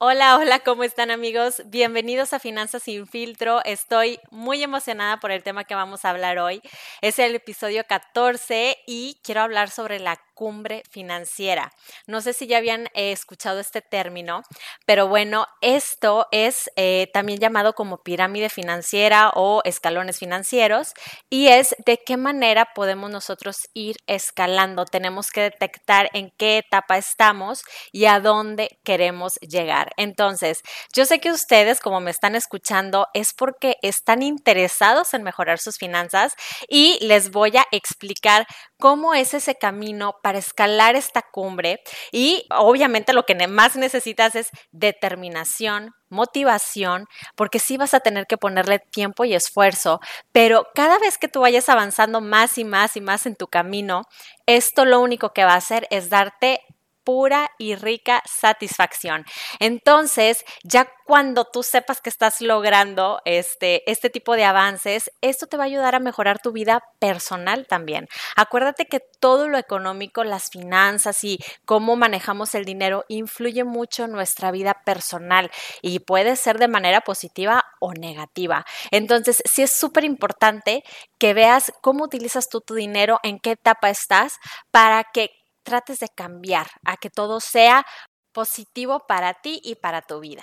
Hola, hola, ¿cómo están amigos? Bienvenidos a Finanzas sin filtro. Estoy muy emocionada por el tema que vamos a hablar hoy. Es el episodio 14 y quiero hablar sobre la cumbre financiera. No sé si ya habían eh, escuchado este término, pero bueno, esto es eh, también llamado como pirámide financiera o escalones financieros y es de qué manera podemos nosotros ir escalando. Tenemos que detectar en qué etapa estamos y a dónde queremos llegar. Entonces, yo sé que ustedes, como me están escuchando, es porque están interesados en mejorar sus finanzas y les voy a explicar cómo es ese camino para escalar esta cumbre y obviamente lo que más necesitas es determinación, motivación, porque sí vas a tener que ponerle tiempo y esfuerzo, pero cada vez que tú vayas avanzando más y más y más en tu camino, esto lo único que va a hacer es darte pura y rica satisfacción. Entonces, ya cuando tú sepas que estás logrando este, este tipo de avances, esto te va a ayudar a mejorar tu vida personal también. Acuérdate que todo lo económico, las finanzas y cómo manejamos el dinero influye mucho en nuestra vida personal y puede ser de manera positiva o negativa. Entonces, sí es súper importante que veas cómo utilizas tú tu dinero, en qué etapa estás, para que trates de cambiar a que todo sea positivo para ti y para tu vida.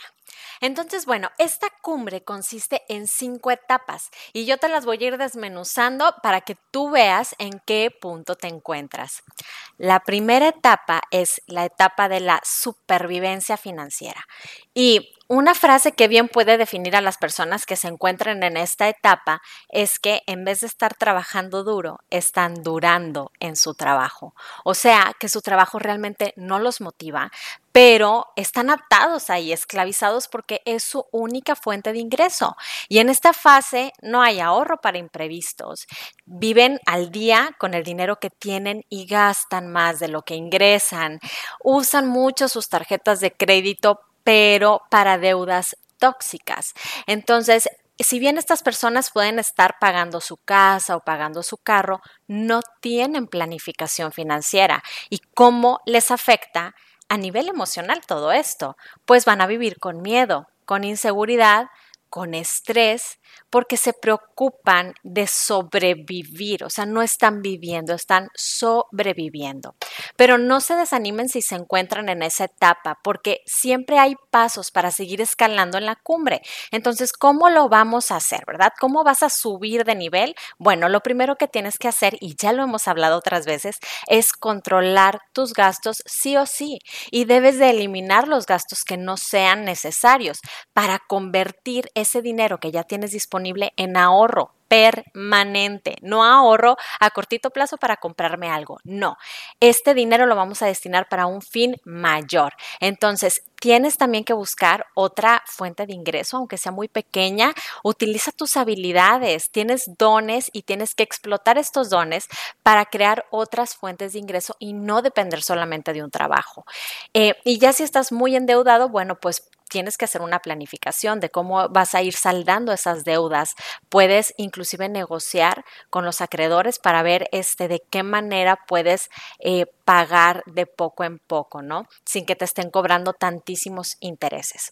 Entonces, bueno, esta cumbre consiste en cinco etapas y yo te las voy a ir desmenuzando para que tú veas en qué punto te encuentras. La primera etapa es la etapa de la supervivencia financiera y una frase que bien puede definir a las personas que se encuentran en esta etapa es que en vez de estar trabajando duro, están durando en su trabajo. O sea, que su trabajo realmente no los motiva, pero están atados ahí, esclavizados porque es su única fuente de ingreso. Y en esta fase no hay ahorro para imprevistos. Viven al día con el dinero que tienen y gastan más de lo que ingresan. Usan mucho sus tarjetas de crédito pero para deudas tóxicas. Entonces, si bien estas personas pueden estar pagando su casa o pagando su carro, no tienen planificación financiera. ¿Y cómo les afecta a nivel emocional todo esto? Pues van a vivir con miedo, con inseguridad, con estrés, porque se preocupan de sobrevivir, o sea, no están viviendo, están sobreviviendo. Pero no se desanimen si se encuentran en esa etapa, porque siempre hay pasos para seguir escalando en la cumbre. Entonces, ¿cómo lo vamos a hacer, verdad? ¿Cómo vas a subir de nivel? Bueno, lo primero que tienes que hacer, y ya lo hemos hablado otras veces, es controlar tus gastos sí o sí, y debes de eliminar los gastos que no sean necesarios para convertir ese dinero que ya tienes disponible en ahorro permanente, no ahorro a cortito plazo para comprarme algo, no, este dinero lo vamos a destinar para un fin mayor. Entonces, tienes también que buscar otra fuente de ingreso, aunque sea muy pequeña, utiliza tus habilidades, tienes dones y tienes que explotar estos dones para crear otras fuentes de ingreso y no depender solamente de un trabajo. Eh, y ya si estás muy endeudado, bueno, pues tienes que hacer una planificación de cómo vas a ir saldando esas deudas. Puedes inclusive negociar con los acreedores para ver este, de qué manera puedes eh, pagar de poco en poco, ¿no? Sin que te estén cobrando tantísimos intereses.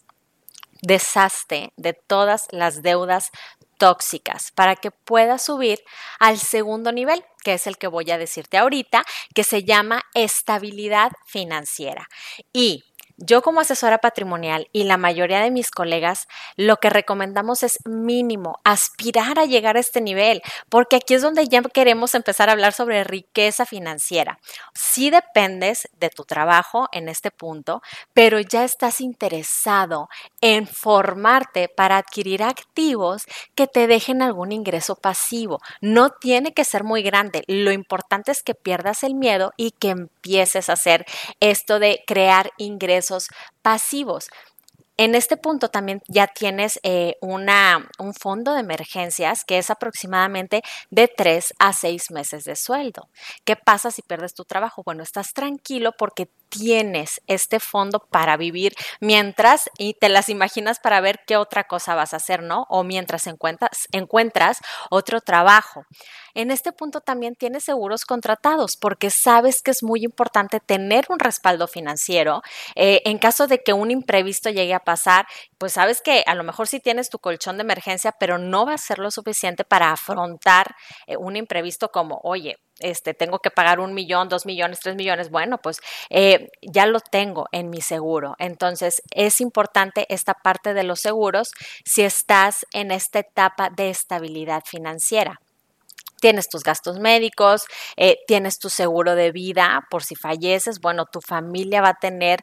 Deshazte de todas las deudas tóxicas para que puedas subir al segundo nivel, que es el que voy a decirte ahorita, que se llama estabilidad financiera. Y yo como asesora patrimonial y la mayoría de mis colegas, lo que recomendamos es mínimo, aspirar a llegar a este nivel, porque aquí es donde ya queremos empezar a hablar sobre riqueza financiera. Sí dependes de tu trabajo en este punto, pero ya estás interesado en formarte para adquirir activos que te dejen algún ingreso pasivo. No tiene que ser muy grande, lo importante es que pierdas el miedo y que empieces a hacer esto de crear ingresos pasivos. en este punto también ya tienes eh, una, un fondo de emergencias que es aproximadamente de tres a seis meses de sueldo. ¿Qué pasa si pierdes tu trabajo? Bueno, estás tranquilo porque tienes este fondo para vivir mientras y te las imaginas para ver qué otra cosa vas a hacer, ¿no? O mientras encuentras, encuentras otro trabajo. En este punto también tienes seguros contratados porque sabes que es muy importante tener un respaldo financiero. Eh, en caso de que un imprevisto llegue a pasar, pues sabes que a lo mejor sí tienes tu colchón de emergencia, pero no va a ser lo suficiente para afrontar eh, un imprevisto como, oye, este, tengo que pagar un millón, dos millones, tres millones, bueno, pues eh, ya lo tengo en mi seguro. Entonces, es importante esta parte de los seguros si estás en esta etapa de estabilidad financiera tienes tus gastos médicos, eh, tienes tu seguro de vida por si falleces, bueno, tu familia va a tener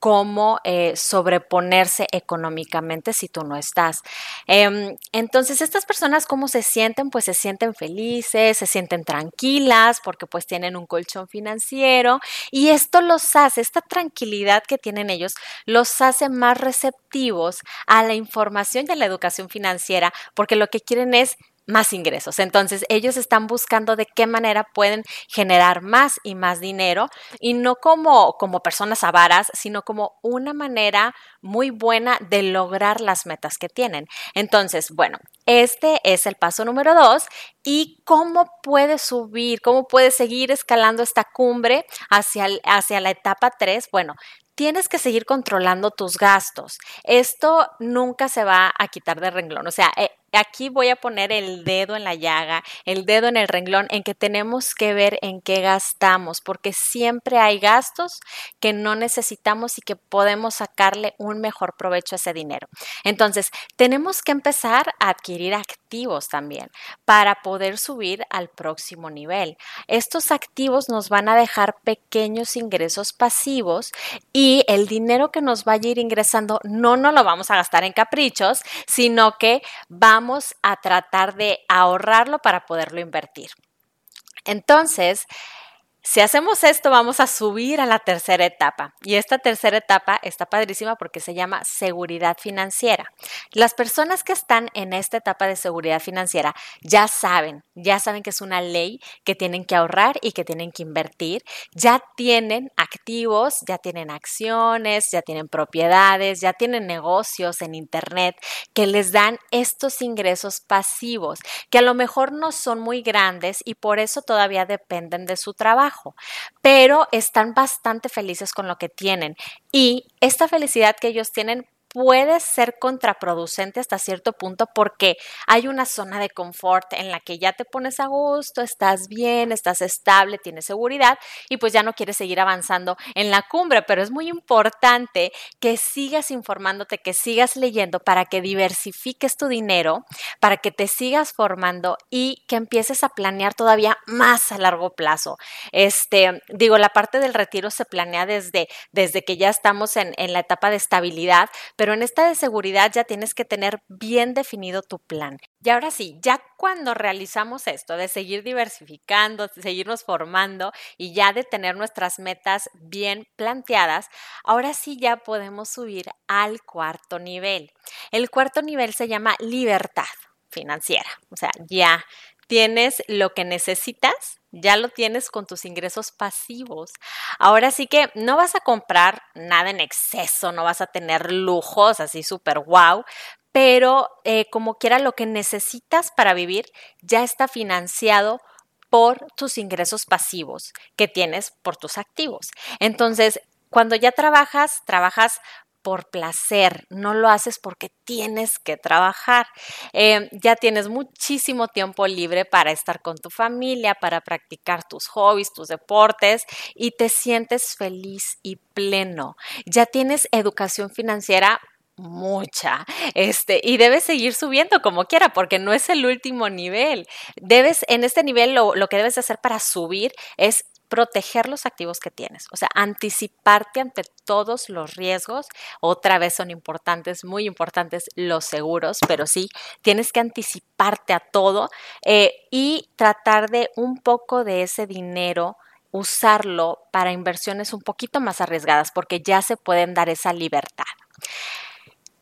cómo eh, sobreponerse económicamente si tú no estás. Em, entonces, estas personas, ¿cómo se sienten? Pues se sienten felices, se sienten tranquilas porque pues tienen un colchón financiero y esto los hace, esta tranquilidad que tienen ellos, los hace más receptivos a la información y a la educación financiera porque lo que quieren es más ingresos. Entonces, ellos están buscando de qué manera pueden generar más y más dinero y no como, como personas avaras, sino como una manera muy buena de lograr las metas que tienen. Entonces, bueno, este es el paso número dos. ¿Y cómo puedes subir? ¿Cómo puedes seguir escalando esta cumbre hacia, hacia la etapa tres? Bueno, tienes que seguir controlando tus gastos. Esto nunca se va a quitar de renglón. O sea, eh, aquí voy a poner el dedo en la llaga, el dedo en el renglón, en que tenemos que ver en qué gastamos, porque siempre hay gastos que no necesitamos y que podemos sacarle un mejor provecho a ese dinero. Entonces, tenemos que empezar a adquirir activos también para poder subir al próximo nivel. Estos activos nos van a dejar pequeños ingresos pasivos y el dinero que nos vaya a ir ingresando no nos lo vamos a gastar en caprichos, sino que vamos vamos a tratar de ahorrarlo para poderlo invertir. Entonces, si hacemos esto, vamos a subir a la tercera etapa. Y esta tercera etapa está padrísima porque se llama seguridad financiera. Las personas que están en esta etapa de seguridad financiera ya saben, ya saben que es una ley que tienen que ahorrar y que tienen que invertir. Ya tienen activos, ya tienen acciones, ya tienen propiedades, ya tienen negocios en Internet que les dan estos ingresos pasivos, que a lo mejor no son muy grandes y por eso todavía dependen de su trabajo pero están bastante felices con lo que tienen. Y esta felicidad que ellos tienen puede ser contraproducente hasta cierto punto porque hay una zona de confort en la que ya te pones a gusto, estás bien, estás estable, tienes seguridad y pues ya no quieres seguir avanzando en la cumbre, pero es muy importante que sigas informándote, que sigas leyendo para que diversifiques tu dinero, para que te sigas formando y que empieces a planear todavía más a largo plazo. Este, digo, la parte del retiro se planea desde, desde que ya estamos en, en la etapa de estabilidad, pero en esta de seguridad ya tienes que tener bien definido tu plan. Y ahora sí, ya cuando realizamos esto de seguir diversificando, de seguirnos formando y ya de tener nuestras metas bien planteadas, ahora sí ya podemos subir al cuarto nivel. El cuarto nivel se llama libertad financiera. O sea, ya tienes lo que necesitas ya lo tienes con tus ingresos pasivos. Ahora sí que no vas a comprar nada en exceso, no vas a tener lujos así súper wow, pero eh, como quiera lo que necesitas para vivir ya está financiado por tus ingresos pasivos que tienes por tus activos. Entonces, cuando ya trabajas, trabajas por placer, no lo haces porque tienes que trabajar. Eh, ya tienes muchísimo tiempo libre para estar con tu familia, para practicar tus hobbies, tus deportes y te sientes feliz y pleno. Ya tienes educación financiera mucha, este, y debes seguir subiendo como quiera, porque no es el último nivel. Debes, en este nivel, lo que debes hacer para subir es proteger los activos que tienes, o sea, anticiparte ante todos los riesgos. Otra vez son importantes, muy importantes los seguros, pero sí, tienes que anticiparte a todo eh, y tratar de un poco de ese dinero usarlo para inversiones un poquito más arriesgadas porque ya se pueden dar esa libertad.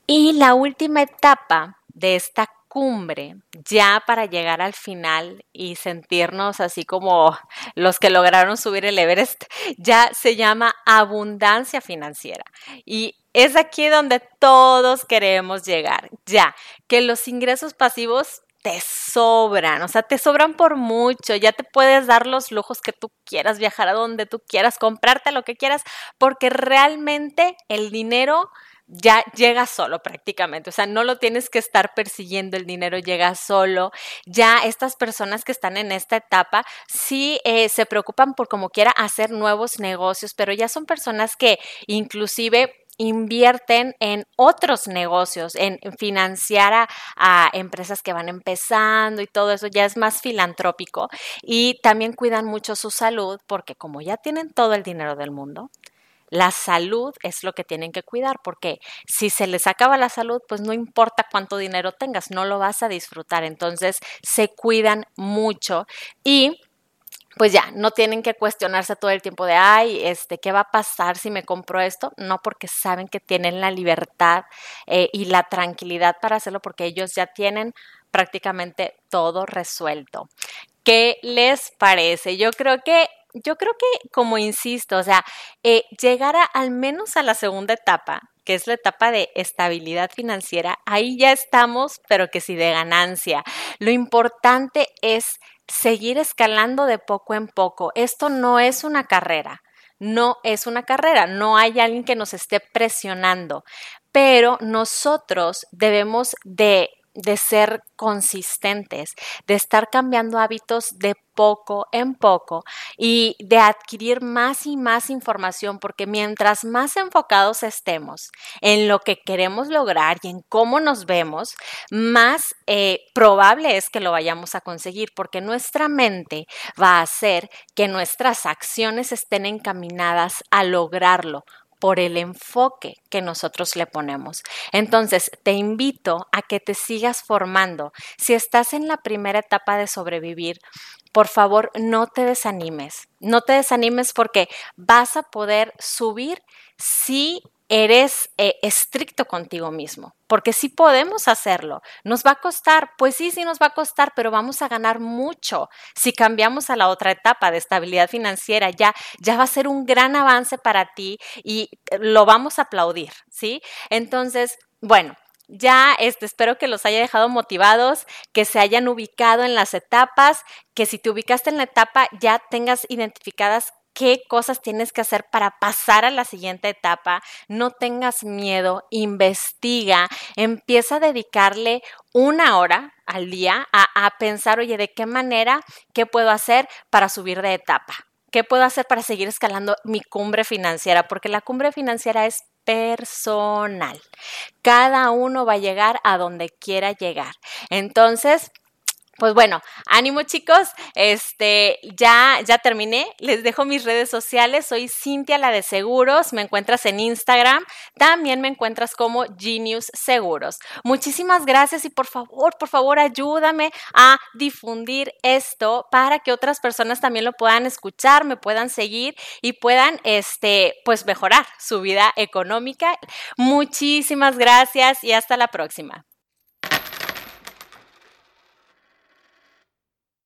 Y la última etapa de esta cumbre, ya para llegar al final y sentirnos así como los que lograron subir el Everest, ya se llama abundancia financiera. Y es aquí donde todos queremos llegar, ya, que los ingresos pasivos te sobran, o sea, te sobran por mucho, ya te puedes dar los lujos que tú quieras, viajar a donde tú quieras, comprarte lo que quieras, porque realmente el dinero ya llega solo prácticamente, o sea, no lo tienes que estar persiguiendo, el dinero llega solo. Ya estas personas que están en esta etapa sí eh, se preocupan por como quiera hacer nuevos negocios, pero ya son personas que inclusive invierten en otros negocios, en financiar a, a, empresas que van empezando y todo eso ya es más filantrópico y también cuidan mucho su salud porque como ya tienen todo el dinero del mundo, la salud es lo que tienen que cuidar, porque si se les acaba la salud, pues no importa cuánto dinero tengas, no lo vas a disfrutar. Entonces se cuidan mucho y pues ya, no tienen que cuestionarse todo el tiempo de, ay, este, ¿qué va a pasar si me compro esto? No, porque saben que tienen la libertad eh, y la tranquilidad para hacerlo, porque ellos ya tienen prácticamente todo resuelto. ¿Qué les parece? Yo creo que yo creo que, como insisto, o sea, eh, llegar al menos a la segunda etapa, que es la etapa de estabilidad financiera, ahí ya estamos, pero que sí de ganancia. Lo importante es seguir escalando de poco en poco. Esto no es una carrera. No es una carrera, no hay alguien que nos esté presionando, pero nosotros debemos de de ser consistentes, de estar cambiando hábitos de poco en poco y de adquirir más y más información, porque mientras más enfocados estemos en lo que queremos lograr y en cómo nos vemos, más eh, probable es que lo vayamos a conseguir, porque nuestra mente va a hacer que nuestras acciones estén encaminadas a lograrlo por el enfoque que nosotros le ponemos. Entonces, te invito a que te sigas formando. Si estás en la primera etapa de sobrevivir, por favor, no te desanimes. No te desanimes porque vas a poder subir si eres eh, estricto contigo mismo, porque sí podemos hacerlo. ¿Nos va a costar? Pues sí, sí nos va a costar, pero vamos a ganar mucho si cambiamos a la otra etapa de estabilidad financiera. Ya, ya va a ser un gran avance para ti y eh, lo vamos a aplaudir, ¿sí? Entonces, bueno, ya este, espero que los haya dejado motivados, que se hayan ubicado en las etapas, que si te ubicaste en la etapa ya tengas identificadas qué cosas tienes que hacer para pasar a la siguiente etapa. No tengas miedo, investiga, empieza a dedicarle una hora al día a, pensar, oye, ¿de qué manera, qué puedo hacer para subir de etapa? ¿Qué puedo hacer para seguir escalando mi cumbre financiera? Porque la cumbre financiera es personal. Cada uno va a llegar a donde quiera llegar. Entonces, pues bueno, ánimo chicos, este ya ya terminé, les dejo mis redes sociales, soy Cintia la de Seguros, me encuentras en Instagram, también me encuentras como Genius Seguros. Muchísimas gracias y por favor, por favor, ayúdame a difundir esto para que otras personas también lo puedan escuchar, me puedan seguir y puedan este pues mejorar su vida económica. Muchísimas gracias y hasta la próxima.